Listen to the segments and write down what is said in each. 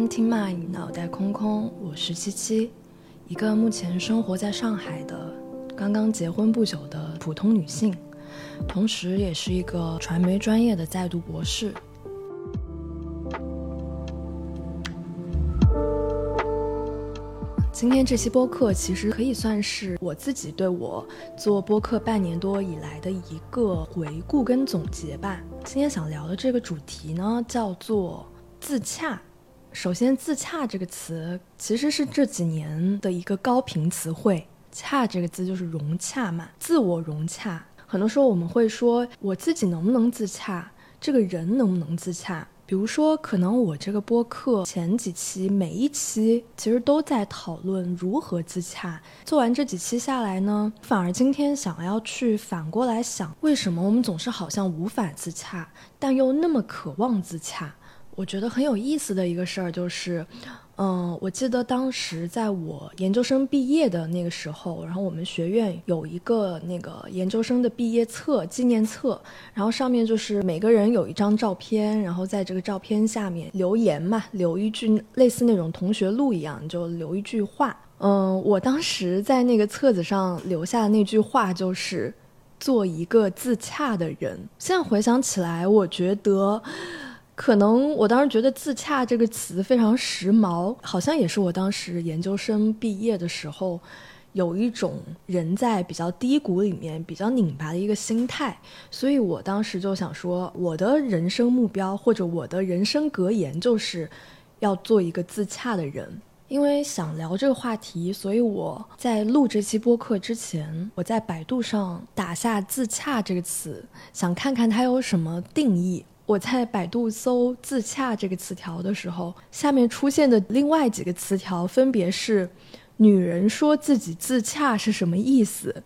Empty Mind，脑袋空空。我是七七，一个目前生活在上海的刚刚结婚不久的普通女性，同时也是一个传媒专业的在读博士。今天这期播客其实可以算是我自己对我做播客半年多以来的一个回顾跟总结吧。今天想聊的这个主题呢，叫做自洽。首先，“自洽”这个词其实是这几年的一个高频词汇，“洽”这个字就是融洽嘛，自我融洽。很多时候我们会说，我自己能不能自洽？这个人能不能自洽？比如说，可能我这个播客前几期每一期其实都在讨论如何自洽。做完这几期下来呢，反而今天想要去反过来想，为什么我们总是好像无法自洽，但又那么渴望自洽？我觉得很有意思的一个事儿就是。嗯，我记得当时在我研究生毕业的那个时候，然后我们学院有一个那个研究生的毕业册、纪念册，然后上面就是每个人有一张照片，然后在这个照片下面留言嘛，留一句类似那种同学录一样，就留一句话。嗯，我当时在那个册子上留下的那句话就是“做一个自洽的人”。现在回想起来，我觉得。可能我当时觉得“自洽”这个词非常时髦，好像也是我当时研究生毕业的时候，有一种人在比较低谷里面比较拧巴的一个心态，所以我当时就想说，我的人生目标或者我的人生格言就是要做一个自洽的人。因为想聊这个话题，所以我在录这期播客之前，我在百度上打下“自洽”这个词，想看看它有什么定义。我在百度搜“自洽”这个词条的时候，下面出现的另外几个词条分别是：女人说自己自洽是什么意思？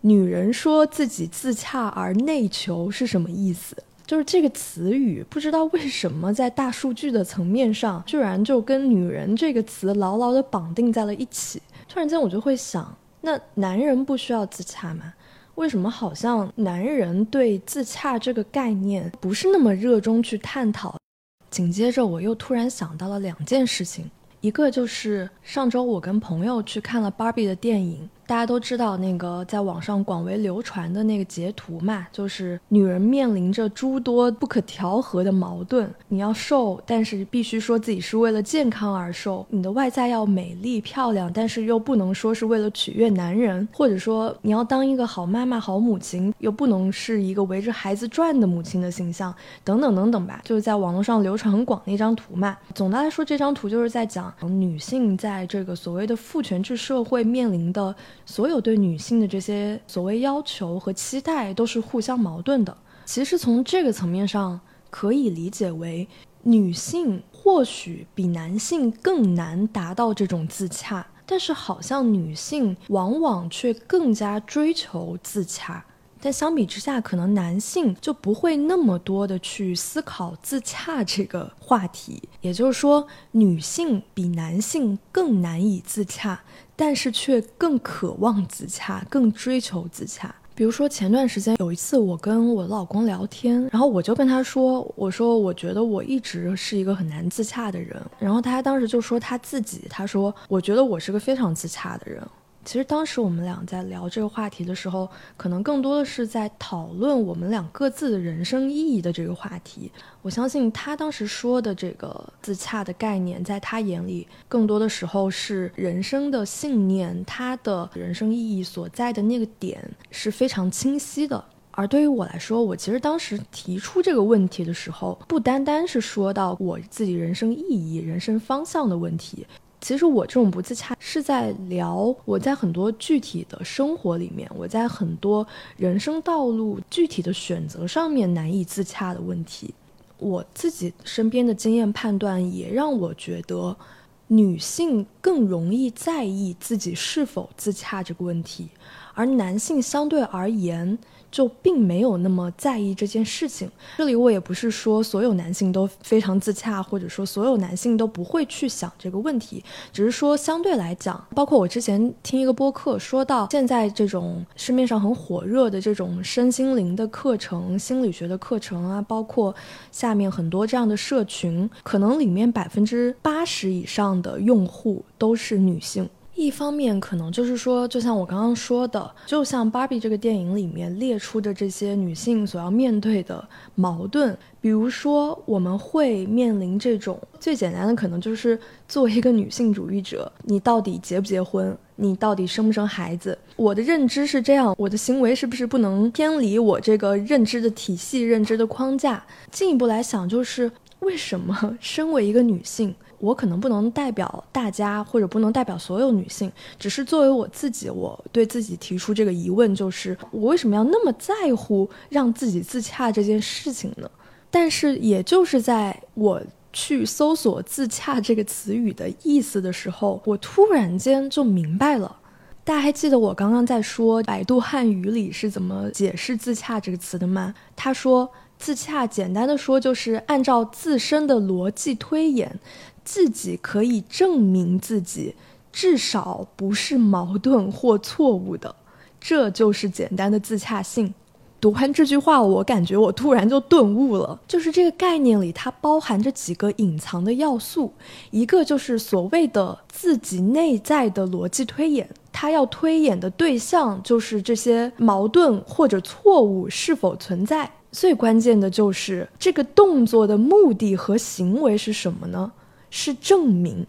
女人说自己自洽而内求是什么意思？就是这个词语，不知道为什么在大数据的层面上，居然就跟“女人”这个词牢牢地绑定在了一起。突然间，我就会想，那男人不需要自洽吗？为什么好像男人对自洽这个概念不是那么热衷去探讨？紧接着我又突然想到了两件事情，一个就是上周我跟朋友去看了芭比的电影。大家都知道那个在网上广为流传的那个截图嘛，就是女人面临着诸多不可调和的矛盾。你要瘦，但是必须说自己是为了健康而瘦；你的外在要美丽漂亮，但是又不能说是为了取悦男人；或者说你要当一个好妈妈、好母亲，又不能是一个围着孩子转的母亲的形象，等等等等吧。就是在网络上流传很广的一张图嘛。总的来说，这张图就是在讲女性在这个所谓的父权制社会面临的。所有对女性的这些所谓要求和期待都是互相矛盾的。其实从这个层面上，可以理解为女性或许比男性更难达到这种自洽，但是好像女性往往却更加追求自洽。但相比之下，可能男性就不会那么多的去思考自洽这个话题。也就是说，女性比男性更难以自洽。但是却更渴望自洽，更追求自洽。比如说前段时间有一次，我跟我老公聊天，然后我就跟他说：“我说我觉得我一直是一个很难自洽的人。”然后他当时就说他自己，他说：“我觉得我是个非常自洽的人。”其实当时我们俩在聊这个话题的时候，可能更多的是在讨论我们俩各自的人生意义的这个话题。我相信他当时说的这个自洽的概念，在他眼里，更多的时候是人生的信念，他的人生意义所在的那个点是非常清晰的。而对于我来说，我其实当时提出这个问题的时候，不单单是说到我自己人生意义、人生方向的问题。其实我这种不自洽，是在聊我在很多具体的生活里面，我在很多人生道路具体的选择上面难以自洽的问题。我自己身边的经验判断也让我觉得，女性更容易在意自己是否自洽这个问题，而男性相对而言就并没有那么在意这件事情。这里我也不是说所有男性都非常自洽，或者说所有男性都不会去想这个问题，只是说相对来讲，包括我之前听一个播客说到，现在这种市面上很火热的这种身心灵的课程、心理学的课程啊，包括下面很多这样的社群，可能里面百分之八十以上的用户都是女性。一方面可能就是说，就像我刚刚说的，就像《芭比》这个电影里面列出的这些女性所要面对的矛盾，比如说我们会面临这种最简单的，可能就是作为一个女性主义者，你到底结不结婚，你到底生不生孩子？我的认知是这样，我的行为是不是不能偏离我这个认知的体系、认知的框架？进一步来想，就是为什么 身为一个女性？我可能不能代表大家，或者不能代表所有女性，只是作为我自己，我对自己提出这个疑问，就是我为什么要那么在乎让自己自洽这件事情呢？但是，也就是在我去搜索“自洽”这个词语的意思的时候，我突然间就明白了。大家还记得我刚刚在说百度汉语里是怎么解释“自洽”这个词的吗？他说：“自洽，简单的说就是按照自身的逻辑推演。”自己可以证明自己，至少不是矛盾或错误的，这就是简单的自洽性。读完这句话，我感觉我突然就顿悟了，就是这个概念里它包含着几个隐藏的要素，一个就是所谓的自己内在的逻辑推演，它要推演的对象就是这些矛盾或者错误是否存在。最关键的就是这个动作的目的和行为是什么呢？是证明，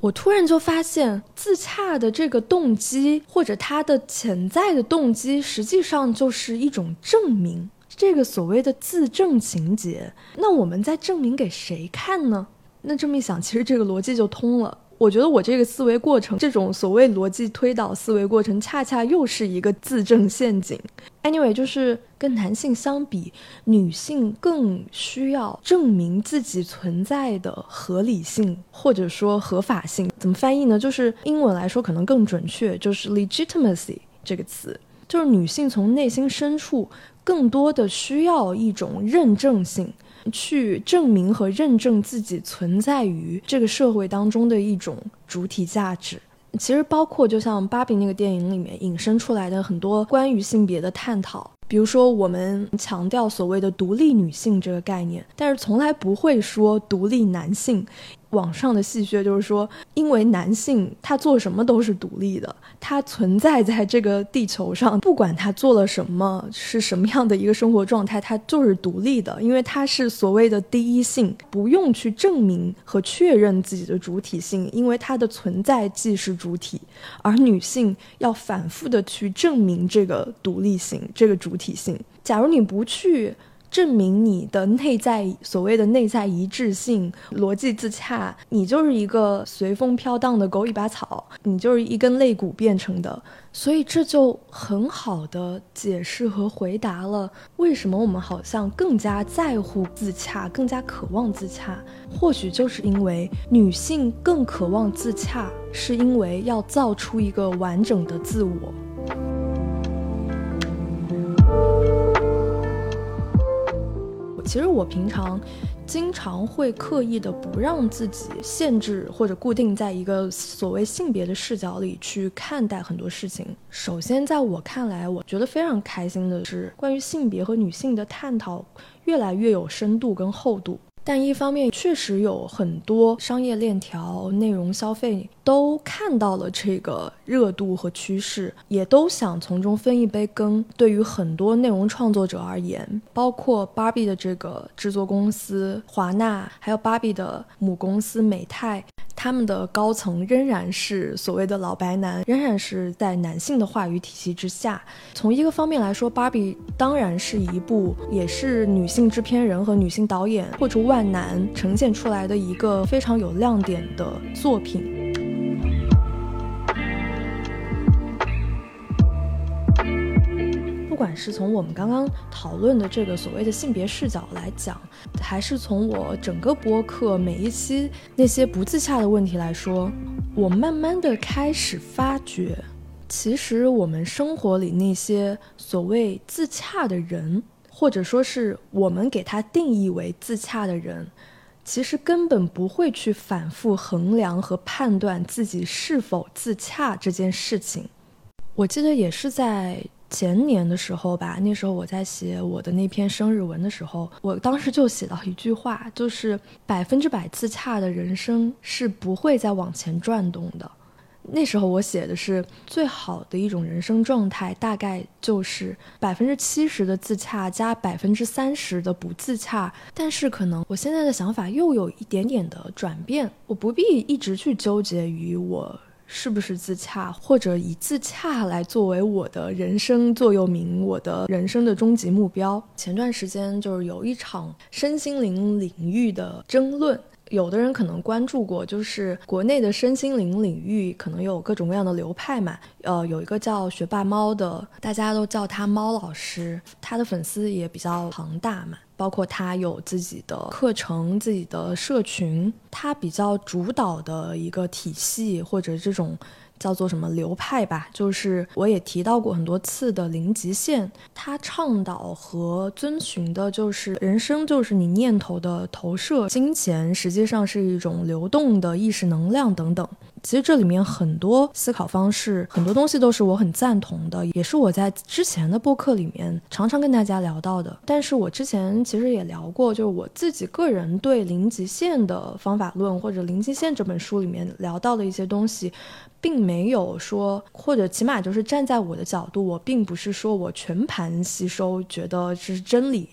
我突然就发现自洽的这个动机，或者他的潜在的动机，实际上就是一种证明。这个所谓的自证情节，那我们在证明给谁看呢？那这么一想，其实这个逻辑就通了。我觉得我这个思维过程，这种所谓逻辑推导思维过程，恰恰又是一个自证陷阱。Anyway，就是跟男性相比，女性更需要证明自己存在的合理性，或者说合法性。怎么翻译呢？就是英文来说可能更准确，就是 legitimacy 这个词，就是女性从内心深处更多的需要一种认证性。去证明和认证自己存在于这个社会当中的一种主体价值，其实包括就像芭比那个电影里面引申出来的很多关于性别的探讨，比如说我们强调所谓的独立女性这个概念，但是从来不会说独立男性。网上的戏谑就是说，因为男性他做什么都是独立的，他存在在这个地球上，不管他做了什么，是什么样的一个生活状态，他就是独立的，因为他是所谓的第一性，不用去证明和确认自己的主体性，因为他的存在即是主体，而女性要反复的去证明这个独立性、这个主体性。假如你不去。证明你的内在所谓的内在一致性、逻辑自洽，你就是一个随风飘荡的狗尾巴草，你就是一根肋骨变成的。所以这就很好的解释和回答了为什么我们好像更加在乎自洽，更加渴望自洽。或许就是因为女性更渴望自洽，是因为要造出一个完整的自我。其实我平常经常会刻意的不让自己限制或者固定在一个所谓性别的视角里去看待很多事情。首先，在我看来，我觉得非常开心的是，关于性别和女性的探讨越来越有深度跟厚度。但一方面，确实有很多商业链条、内容消费都看到了这个热度和趋势，也都想从中分一杯羹。对于很多内容创作者而言，包括芭比的这个制作公司华纳，还有芭比的母公司美泰。他们的高层仍然是所谓的老白男，仍然是在男性的话语体系之下。从一个方面来说，芭比当然是一部也是女性制片人和女性导演破除万难呈现出来的一个非常有亮点的作品。是从我们刚刚讨论的这个所谓的性别视角来讲，还是从我整个播客每一期那些不自洽的问题来说，我慢慢的开始发觉，其实我们生活里那些所谓自洽的人，或者说是我们给他定义为自洽的人，其实根本不会去反复衡量和判断自己是否自洽这件事情。我记得也是在前年的时候吧，那时候我在写我的那篇生日文的时候，我当时就写到一句话，就是百分之百自洽的人生是不会再往前转动的。那时候我写的是最好的一种人生状态，大概就是百分之七十的自洽加百分之三十的不自洽。但是可能我现在的想法又有一点点的转变，我不必一直去纠结于我是不是自洽，或者以自洽来作为我的人生座右铭，我的人生的终极目标。前段时间就是有一场身心灵领域的争论。有的人可能关注过，就是国内的身心灵领域可能有各种各样的流派嘛。呃，有一个叫学霸猫的，大家都叫他猫老师，他的粉丝也比较庞大嘛。包括他有自己的课程、自己的社群，他比较主导的一个体系或者这种。叫做什么流派吧，就是我也提到过很多次的零极限，他倡导和遵循的就是人生就是你念头的投射，金钱实际上是一种流动的意识能量等等。其实这里面很多思考方式，很多东西都是我很赞同的，也是我在之前的播客里面常常跟大家聊到的。但是我之前其实也聊过，就是我自己个人对零极限的方法论或者零极限这本书里面聊到的一些东西。并没有说，或者起码就是站在我的角度，我并不是说我全盘吸收，觉得这是真理。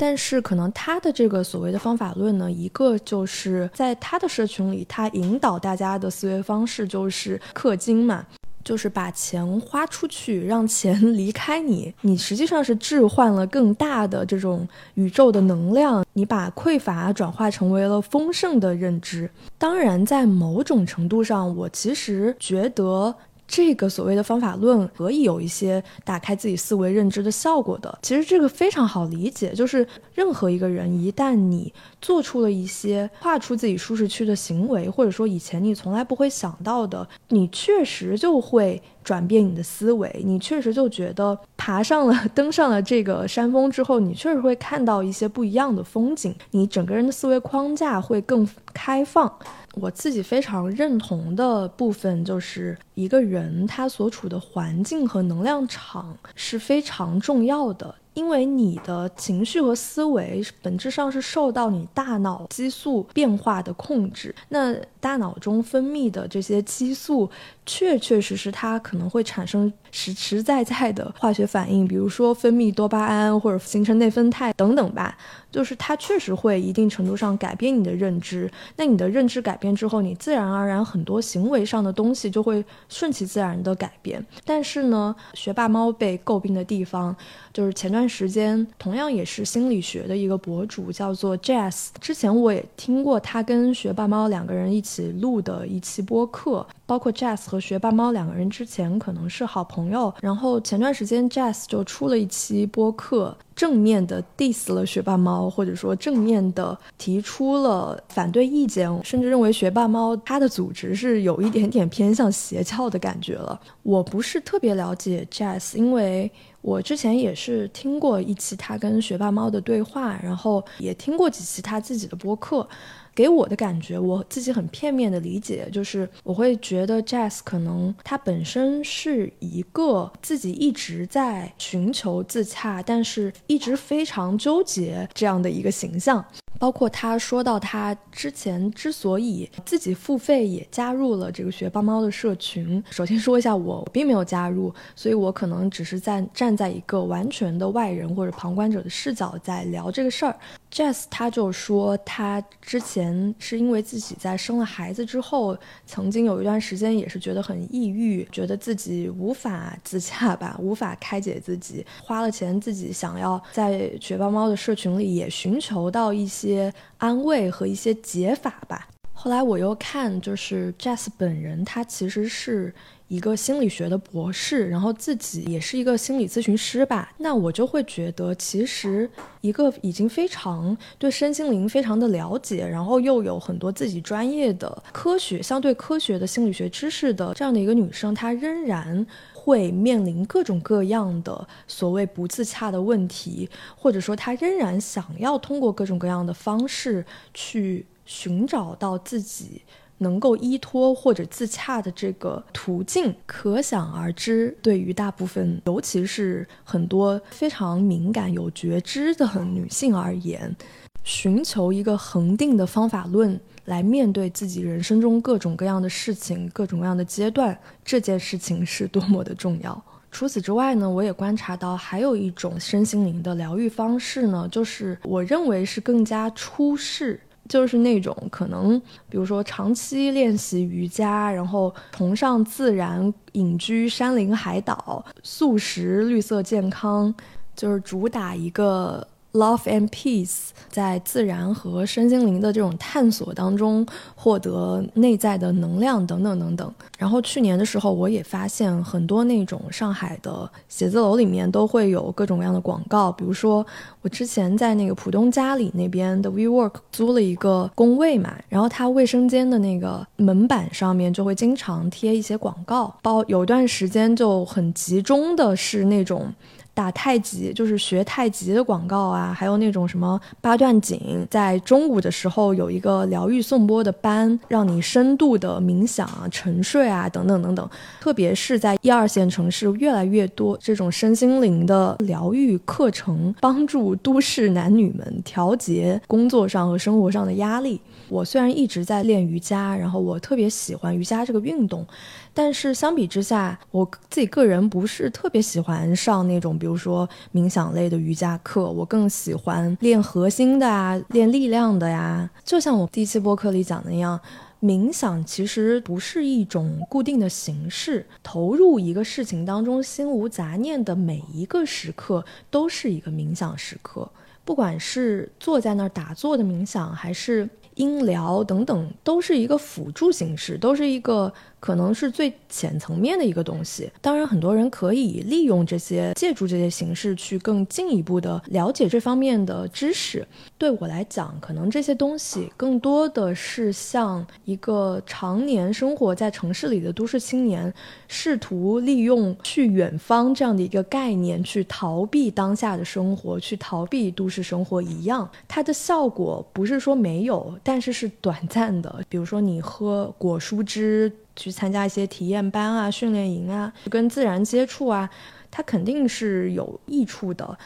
但是可能他的这个所谓的方法论呢，一个就是在他的社群里，他引导大家的思维方式就是氪金嘛。就是把钱花出去，让钱离开你，你实际上是置换了更大的这种宇宙的能量，你把匮乏转化成为了丰盛的认知。当然，在某种程度上，我其实觉得。这个所谓的方法论可以有一些打开自己思维认知的效果的。其实这个非常好理解，就是任何一个人一旦你做出了一些跨出自己舒适区的行为，或者说以前你从来不会想到的，你确实就会转变你的思维。你确实就觉得爬上了、登上了这个山峰之后，你确实会看到一些不一样的风景。你整个人的思维框架会更开放。我自己非常认同的部分，就是一个人他所处的环境和能量场是非常重要的。因为你的情绪和思维本质上是受到你大脑激素变化的控制。那大脑中分泌的这些激素，确确实实它可能会产生实实在在的化学反应，比如说分泌多巴胺或者形成内啡肽等等吧。就是它确实会一定程度上改变你的认知。那你的认知改变之后，你自然而然很多行为上的东西就会顺其自然的改变。但是呢，学霸猫被诟病的地方。就是前段时间，同样也是心理学的一个博主，叫做 Jazz。之前我也听过他跟学霸猫两个人一起录的一期播客，包括 Jazz 和学霸猫两个人之前可能是好朋友。朋友然后前段时间 Jazz 就出了一期播客。正面的 diss 了学霸猫，或者说正面的提出了反对意见，甚至认为学霸猫它的组织是有一点点偏向邪教的感觉了。我不是特别了解 Jazz，因为我之前也是听过一期他跟学霸猫的对话，然后也听过几期他自己的播客。给我的感觉，我自己很片面的理解，就是我会觉得 Jazz 可能他本身是一个自己一直在寻求自洽，但是一直非常纠结这样的一个形象。包括他说到他之前之所以自己付费也加入了这个学霸猫的社群，首先说一下，我并没有加入，所以我可能只是在站在一个完全的外人或者旁观者的视角在聊这个事儿。Jess 他就说，他之前是因为自己在生了孩子之后，曾经有一段时间也是觉得很抑郁，觉得自己无法自洽吧，无法开解自己，花了钱自己想要在学霸猫的社群里也寻求到一些安慰和一些解法吧。后来我又看，就是 Jess 本人，他其实是一个心理学的博士，然后自己也是一个心理咨询师吧。那我就会觉得，其实一个已经非常对身心灵非常的了解，然后又有很多自己专业的科学、相对科学的心理学知识的这样的一个女生，她仍然会面临各种各样的所谓不自洽的问题，或者说她仍然想要通过各种各样的方式去。寻找到自己能够依托或者自洽的这个途径，可想而知，对于大部分，尤其是很多非常敏感有觉知的女性而言，寻求一个恒定的方法论来面对自己人生中各种各样的事情、各种各样的阶段，这件事情是多么的重要。除此之外呢，我也观察到还有一种身心灵的疗愈方式呢，就是我认为是更加出世。就是那种可能，比如说长期练习瑜伽，然后崇尚自然，隐居山林海岛，素食、绿色、健康，就是主打一个。Love and peace，在自然和身心灵的这种探索当中，获得内在的能量等等等等。然后去年的时候，我也发现很多那种上海的写字楼里面都会有各种各样的广告。比如说，我之前在那个浦东嘉里那边的 WeWork 租了一个工位嘛，然后它卫生间的那个门板上面就会经常贴一些广告，包有段时间就很集中的是那种。打太极就是学太极的广告啊，还有那种什么八段锦，在中午的时候有一个疗愈颂钵的班，让你深度的冥想啊、沉睡啊等等等等。特别是在一二线城市，越来越多这种身心灵的疗愈课程，帮助都市男女们调节工作上和生活上的压力。我虽然一直在练瑜伽，然后我特别喜欢瑜伽这个运动。但是相比之下，我自己个人不是特别喜欢上那种，比如说冥想类的瑜伽课，我更喜欢练核心的啊，练力量的呀。就像我第一期播客里讲的那样，冥想其实不是一种固定的形式，投入一个事情当中，心无杂念的每一个时刻都是一个冥想时刻，不管是坐在那儿打坐的冥想，还是音疗等等，都是一个辅助形式，都是一个。可能是最浅层面的一个东西。当然，很多人可以利用这些，借助这些形式去更进一步的了解这方面的知识。对我来讲，可能这些东西更多的是像一个常年生活在城市里的都市青年，试图利用去远方这样的一个概念去逃避当下的生活，去逃避都市生活一样。它的效果不是说没有，但是是短暂的。比如说，你喝果蔬汁。去参加一些体验班啊、训练营啊，跟自然接触啊，它肯定是有益处的。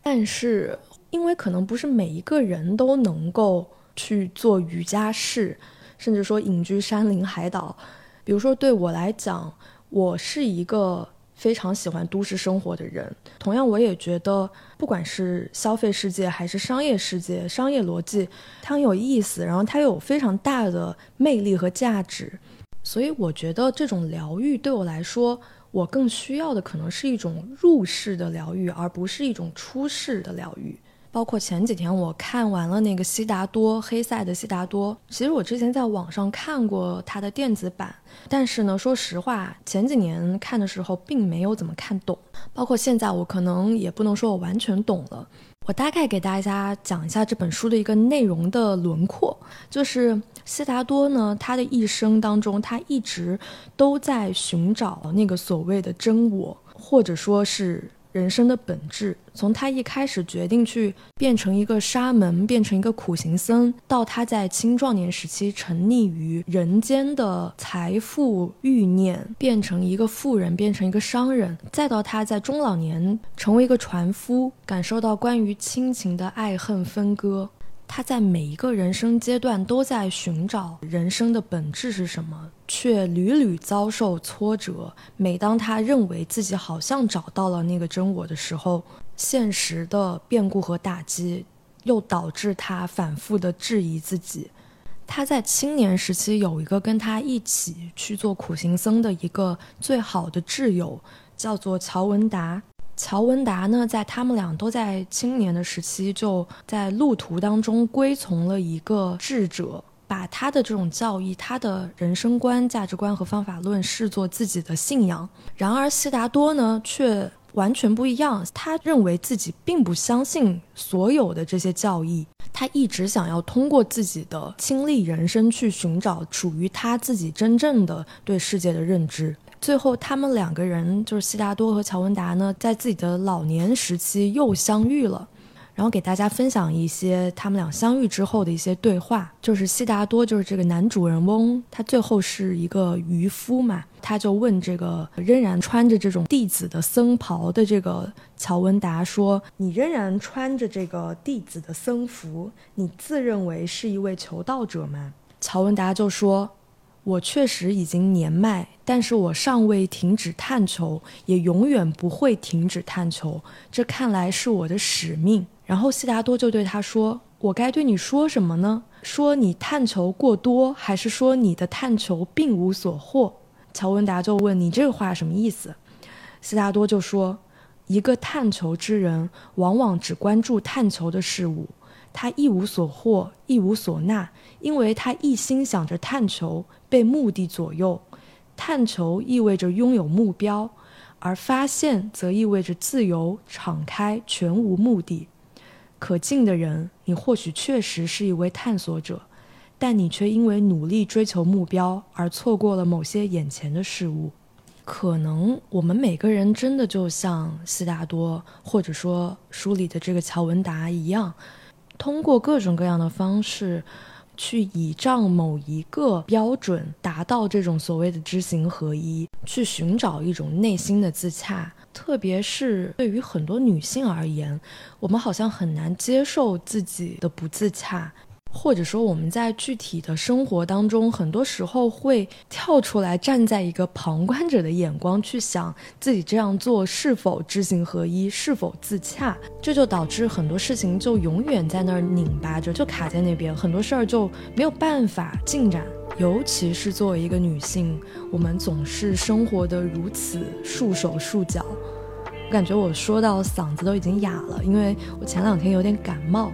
但是，因为可能不是每一个人都能够去做瑜伽室，甚至说隐居山林海岛。比如说，对我来讲，我是一个非常喜欢都市生活的人。同样，我也觉得，不管是消费世界还是商业世界，商业逻辑它很有意思，然后它有非常大的魅力和价值。所以我觉得这种疗愈对我来说，我更需要的可能是一种入世的疗愈，而不是一种出世的疗愈。包括前几天我看完了那个悉达多黑塞的悉达多，其实我之前在网上看过他的电子版，但是呢，说实话，前几年看的时候并没有怎么看懂。包括现在，我可能也不能说我完全懂了。我大概给大家讲一下这本书的一个内容的轮廓，就是悉达多呢，他的一生当中，他一直都在寻找那个所谓的真我，或者说是。人生的本质，从他一开始决定去变成一个沙门，变成一个苦行僧，到他在青壮年时期沉溺于人间的财富欲念，变成一个富人，变成一个商人，再到他在中老年成为一个船夫，感受到关于亲情的爱恨分割。他在每一个人生阶段都在寻找人生的本质是什么，却屡屡遭受挫折。每当他认为自己好像找到了那个真我的时候，现实的变故和打击又导致他反复的质疑自己。他在青年时期有一个跟他一起去做苦行僧的一个最好的挚友，叫做乔文达。乔文达呢，在他们俩都在青年的时期，就在路途当中归从了一个智者，把他的这种教义、他的人生观、价值观和方法论视作自己的信仰。然而，悉达多呢，却完全不一样。他认为自己并不相信所有的这些教义，他一直想要通过自己的亲历人生去寻找属于他自己真正的对世界的认知。最后，他们两个人就是悉达多和乔文达呢，在自己的老年时期又相遇了。然后给大家分享一些他们俩相遇之后的一些对话。就是悉达多，就是这个男主人翁，他最后是一个渔夫嘛，他就问这个仍然穿着这种弟子的僧袍的这个乔文达说：“你仍然穿着这个弟子的僧服，你自认为是一位求道者吗？”乔文达就说。我确实已经年迈，但是我尚未停止探求，也永远不会停止探求。这看来是我的使命。然后悉达多就对他说：“我该对你说什么呢？说你探求过多，还是说你的探求并无所获？”乔文达就问：“你这话什么意思？”悉达多就说：“一个探求之人，往往只关注探求的事物。”他一无所获，一无所纳，因为他一心想着探求，被目的左右。探求意味着拥有目标，而发现则意味着自由、敞开、全无目的。可敬的人，你或许确实是一位探索者，但你却因为努力追求目标而错过了某些眼前的事物。可能我们每个人真的就像悉达多，或者说书里的这个乔文达一样。通过各种各样的方式，去倚仗某一个标准，达到这种所谓的知行合一，去寻找一种内心的自洽。特别是对于很多女性而言，我们好像很难接受自己的不自洽。或者说，我们在具体的生活当中，很多时候会跳出来，站在一个旁观者的眼光去想自己这样做是否知行合一，是否自洽，这就导致很多事情就永远在那儿拧巴着，就卡在那边，很多事儿就没有办法进展。尤其是作为一个女性，我们总是生活的如此束手束脚，我感觉我说到嗓子都已经哑了，因为我前两天有点感冒。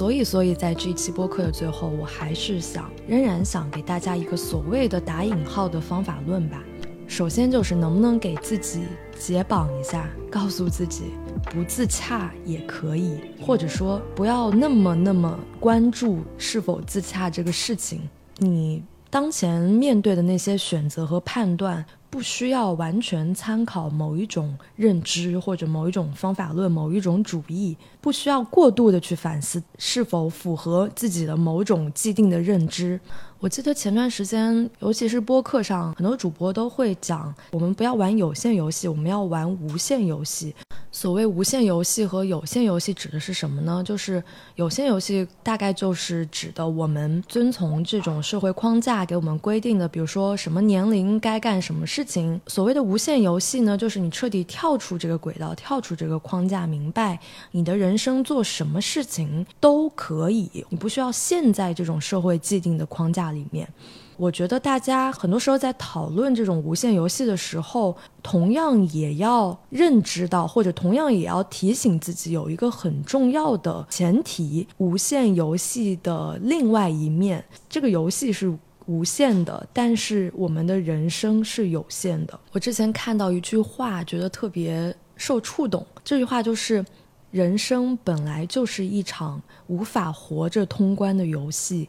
所以，所以在这一期播客的最后，我还是想，仍然想给大家一个所谓的打引号的方法论吧。首先就是能不能给自己解绑一下，告诉自己不自洽也可以，或者说不要那么那么关注是否自洽这个事情。你当前面对的那些选择和判断。不需要完全参考某一种认知或者某一种方法论、某一种主义，不需要过度的去反思是否符合自己的某种既定的认知。我记得前段时间，尤其是播客上，很多主播都会讲，我们不要玩有限游戏，我们要玩无限游戏。所谓无限游戏和有限游戏指的是什么呢？就是有限游戏大概就是指的我们遵从这种社会框架给我们规定的，比如说什么年龄该干什么事情。所谓的无限游戏呢，就是你彻底跳出这个轨道，跳出这个框架，明白你的人生做什么事情都可以，你不需要陷在这种社会既定的框架里面。我觉得大家很多时候在讨论这种无限游戏的时候，同样也要认知到，或者同样也要提醒自己，有一个很重要的前提：无限游戏的另外一面，这个游戏是无限的，但是我们的人生是有限的。我之前看到一句话，觉得特别受触动。这句话就是：人生本来就是一场无法活着通关的游戏。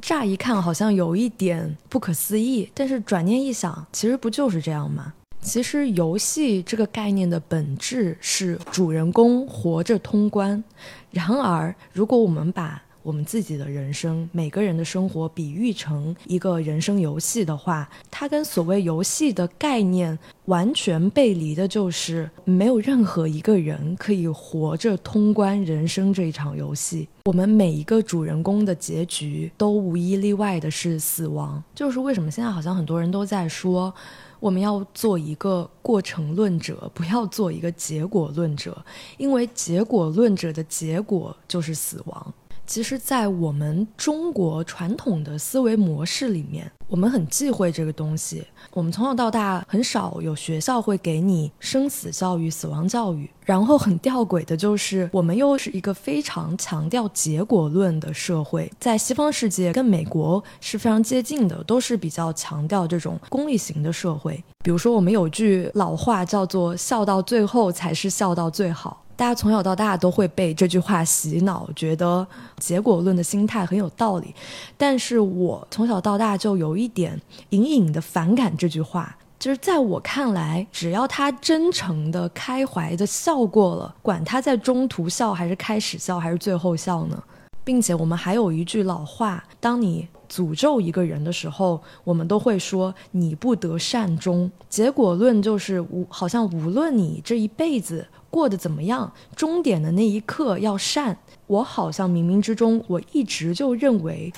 乍一看好像有一点不可思议，但是转念一想，其实不就是这样吗？其实游戏这个概念的本质是主人公活着通关。然而，如果我们把我们自己的人生，每个人的生活比喻成一个人生游戏的话，它跟所谓游戏的概念完全背离的，就是没有任何一个人可以活着通关人生这一场游戏。我们每一个主人公的结局都无一例外的是死亡。就是为什么现在好像很多人都在说，我们要做一个过程论者，不要做一个结果论者，因为结果论者的结果就是死亡。其实，在我们中国传统的思维模式里面，我们很忌讳这个东西。我们从小到大很少有学校会给你生死教育、死亡教育。然后很吊诡的就是，我们又是一个非常强调结果论的社会，在西方世界跟美国是非常接近的，都是比较强调这种功利型的社会。比如说，我们有句老话叫做“笑到最后才是笑到最好”。大家从小到大都会被这句话洗脑，觉得结果论的心态很有道理。但是我从小到大就有一点隐隐的反感这句话，就是在我看来，只要他真诚的、开怀的笑过了，管他在中途笑还是开始笑还是最后笑呢？并且我们还有一句老话：当你诅咒一个人的时候，我们都会说你不得善终。结果论就是无，好像无论你这一辈子。过得怎么样？终点的那一刻要善。我好像冥冥之中，我一直就认为，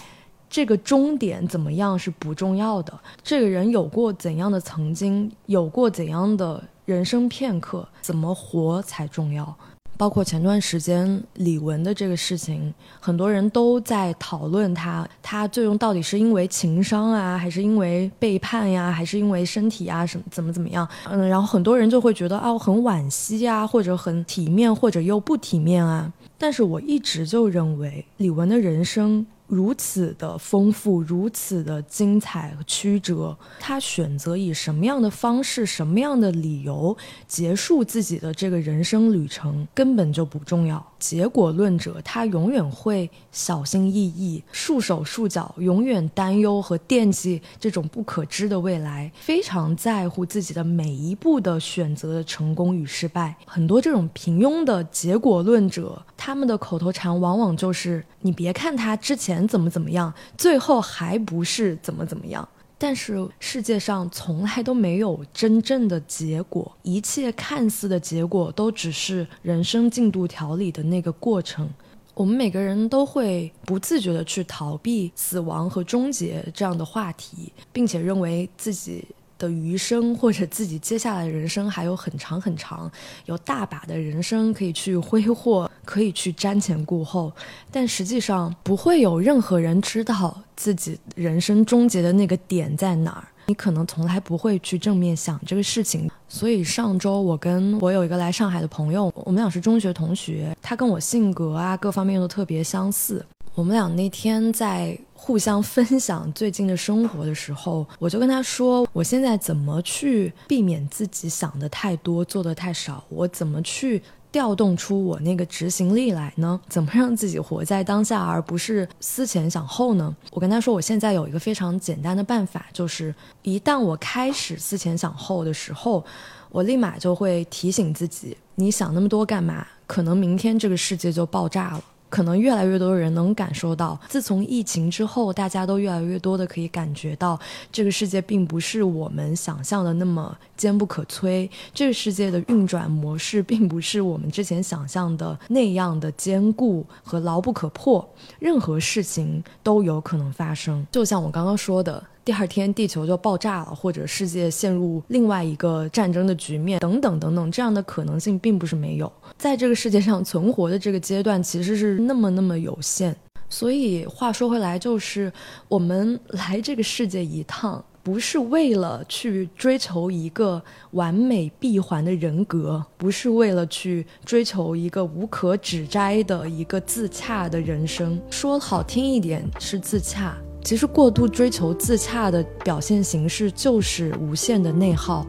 这个终点怎么样是不重要的。这个人有过怎样的曾经，有过怎样的人生片刻，怎么活才重要。包括前段时间李玟的这个事情，很多人都在讨论她，她最终到底是因为情商啊，还是因为背叛呀，还是因为身体啊什么怎么怎么样？嗯，然后很多人就会觉得啊，很惋惜啊，或者很体面，或者又不体面啊。但是我一直就认为李玟的人生。如此的丰富，如此的精彩和曲折，他选择以什么样的方式、什么样的理由结束自己的这个人生旅程，根本就不重要。结果论者，他永远会小心翼翼、束手束脚，永远担忧和惦记这种不可知的未来，非常在乎自己的每一步的选择的成功与失败。很多这种平庸的结果论者，他们的口头禅往往就是：“你别看他之前怎么怎么样，最后还不是怎么怎么样。”但是世界上从来都没有真正的结果，一切看似的结果都只是人生进度条里的那个过程。我们每个人都会不自觉地去逃避死亡和终结这样的话题，并且认为自己。的余生，或者自己接下来的人生还有很长很长，有大把的人生可以去挥霍，可以去瞻前顾后，但实际上不会有任何人知道自己人生终结的那个点在哪儿。你可能从来不会去正面想这个事情。所以上周我跟我有一个来上海的朋友，我们俩是中学同学，他跟我性格啊各方面都特别相似。我们俩那天在。互相分享最近的生活的时候，我就跟他说：“我现在怎么去避免自己想的太多，做的太少？我怎么去调动出我那个执行力来呢？怎么让自己活在当下，而不是思前想后呢？”我跟他说：“我现在有一个非常简单的办法，就是一旦我开始思前想后的时候，我立马就会提醒自己：你想那么多干嘛？可能明天这个世界就爆炸了。”可能越来越多人能感受到，自从疫情之后，大家都越来越多的可以感觉到，这个世界并不是我们想象的那么坚不可摧，这个世界的运转模式并不是我们之前想象的那样的坚固和牢不可破，任何事情都有可能发生。就像我刚刚说的。第二天地球就爆炸了，或者世界陷入另外一个战争的局面，等等等等，这样的可能性并不是没有。在这个世界上存活的这个阶段，其实是那么那么有限。所以话说回来，就是我们来这个世界一趟，不是为了去追求一个完美闭环的人格，不是为了去追求一个无可指摘的一个自洽的人生。说好听一点是自洽。其实过度追求自洽的表现形式就是无限的内耗。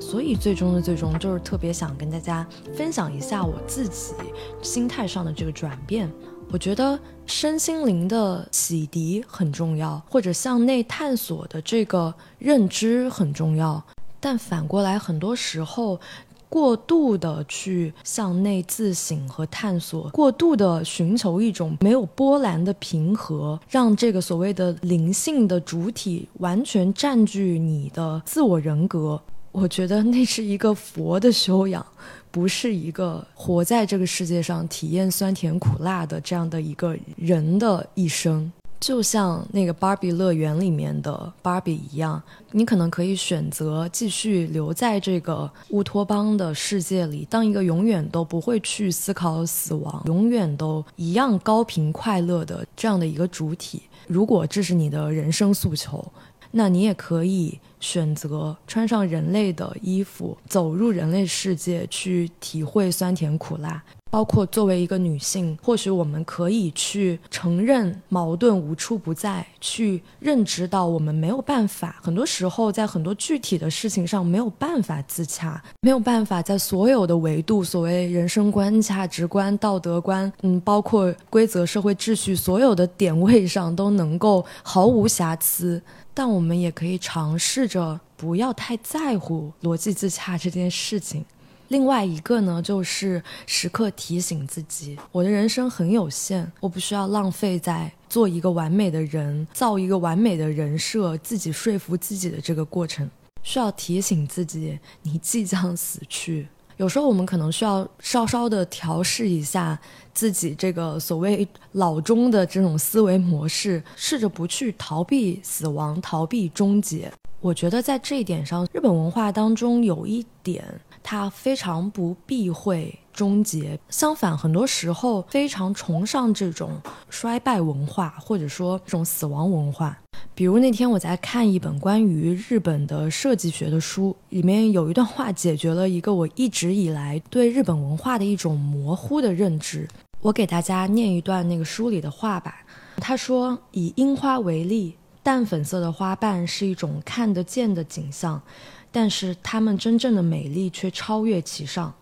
所以最终的最终，就是特别想跟大家分享一下我自己心态上的这个转变。我觉得身心灵的洗涤很重要，或者向内探索的这个认知很重要，但反过来很多时候。过度的去向内自省和探索，过度的寻求一种没有波澜的平和，让这个所谓的灵性的主体完全占据你的自我人格。我觉得那是一个佛的修养，不是一个活在这个世界上体验酸甜苦辣的这样的一个人的一生。就像那个芭比乐园里面的芭比一样，你可能可以选择继续留在这个乌托邦的世界里，当一个永远都不会去思考死亡、永远都一样高频快乐的这样的一个主体。如果这是你的人生诉求，那你也可以选择穿上人类的衣服，走入人类世界，去体会酸甜苦辣。包括作为一个女性，或许我们可以去承认矛盾无处不在，去认知到我们没有办法，很多时候在很多具体的事情上没有办法自洽，没有办法在所有的维度，所谓人生观、价值观、道德观，嗯，包括规则、社会秩序，所有的点位上都能够毫无瑕疵。但我们也可以尝试着不要太在乎逻辑自洽这件事情。另外一个呢，就是时刻提醒自己，我的人生很有限，我不需要浪费在做一个完美的人、造一个完美的人设、自己说服自己的这个过程。需要提醒自己，你即将死去。有时候我们可能需要稍稍的调试一下自己这个所谓老中的这种思维模式，试着不去逃避死亡、逃避终结。我觉得在这一点上，日本文化当中有一点。它非常不避讳终结，相反，很多时候非常崇尚这种衰败文化，或者说这种死亡文化。比如那天我在看一本关于日本的设计学的书，里面有一段话解决了一个我一直以来对日本文化的一种模糊的认知。我给大家念一段那个书里的话吧。他说：“以樱花为例，淡粉色的花瓣是一种看得见的景象。”但是它们真正的美丽却超越其上，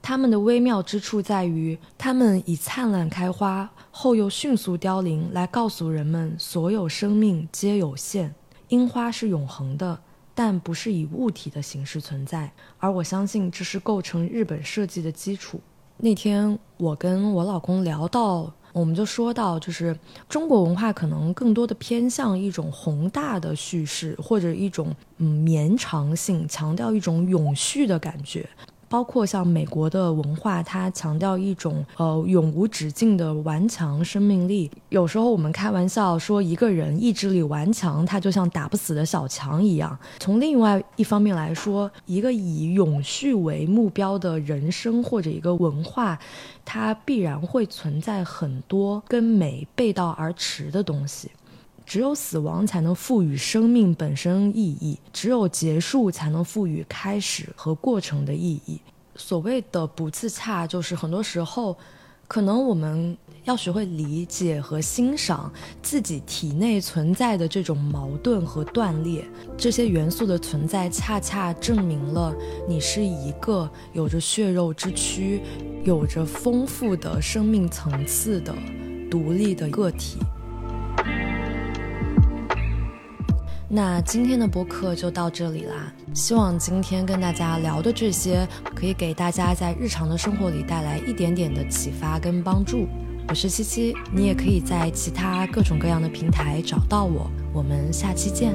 它们的微妙之处在于，它们以灿烂开花后又迅速凋零，来告诉人们所有生命皆有限。樱花是永恒的，但不是以物体的形式存在，而我相信这是构成日本设计的基础。那天我跟我老公聊到。我们就说到，就是中国文化可能更多的偏向一种宏大的叙事，或者一种嗯绵长性，强调一种永续的感觉。包括像美国的文化，它强调一种呃永无止境的顽强生命力。有时候我们开玩笑说，一个人意志力顽强，他就像打不死的小强一样。从另外一方面来说，一个以永续为目标的人生或者一个文化，它必然会存在很多跟美背道而驰的东西。只有死亡才能赋予生命本身意义，只有结束才能赋予开始和过程的意义。所谓的不自洽，就是很多时候，可能我们要学会理解和欣赏自己体内存在的这种矛盾和断裂。这些元素的存在，恰恰证明了你是一个有着血肉之躯、有着丰富的生命层次的独立的个体。那今天的播客就到这里啦，希望今天跟大家聊的这些，可以给大家在日常的生活里带来一点点的启发跟帮助。我是七七，你也可以在其他各种各样的平台找到我，我们下期见。